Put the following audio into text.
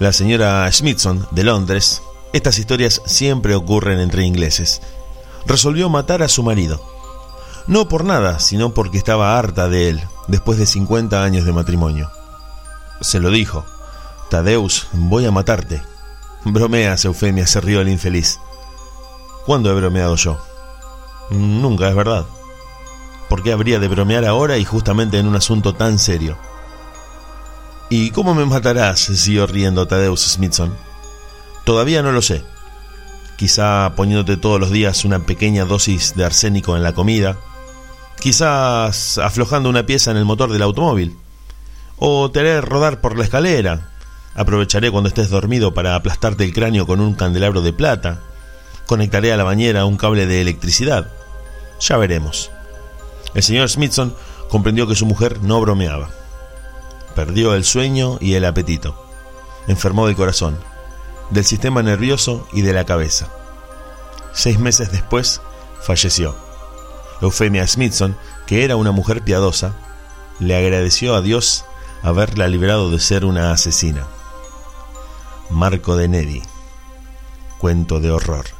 La señora Smithson, de Londres, estas historias siempre ocurren entre ingleses, resolvió matar a su marido. No por nada, sino porque estaba harta de él, después de 50 años de matrimonio. Se lo dijo, Tadeus, voy a matarte. Bromeas, Eufemia, se rió el infeliz. ¿Cuándo he bromeado yo? Nunca, es verdad. ¿Por qué habría de bromear ahora y justamente en un asunto tan serio? ¿Y cómo me matarás? siguió riendo Tadeus Smithson. Todavía no lo sé. Quizá poniéndote todos los días una pequeña dosis de arsénico en la comida. Quizás aflojando una pieza en el motor del automóvil. O te haré rodar por la escalera. Aprovecharé cuando estés dormido para aplastarte el cráneo con un candelabro de plata. Conectaré a la bañera un cable de electricidad. Ya veremos. El señor Smithson comprendió que su mujer no bromeaba. Perdió el sueño y el apetito. Enfermó del corazón, del sistema nervioso y de la cabeza. Seis meses después falleció. Eufemia Smithson, que era una mujer piadosa, le agradeció a Dios haberla librado de ser una asesina. Marco de Nedi. Cuento de horror.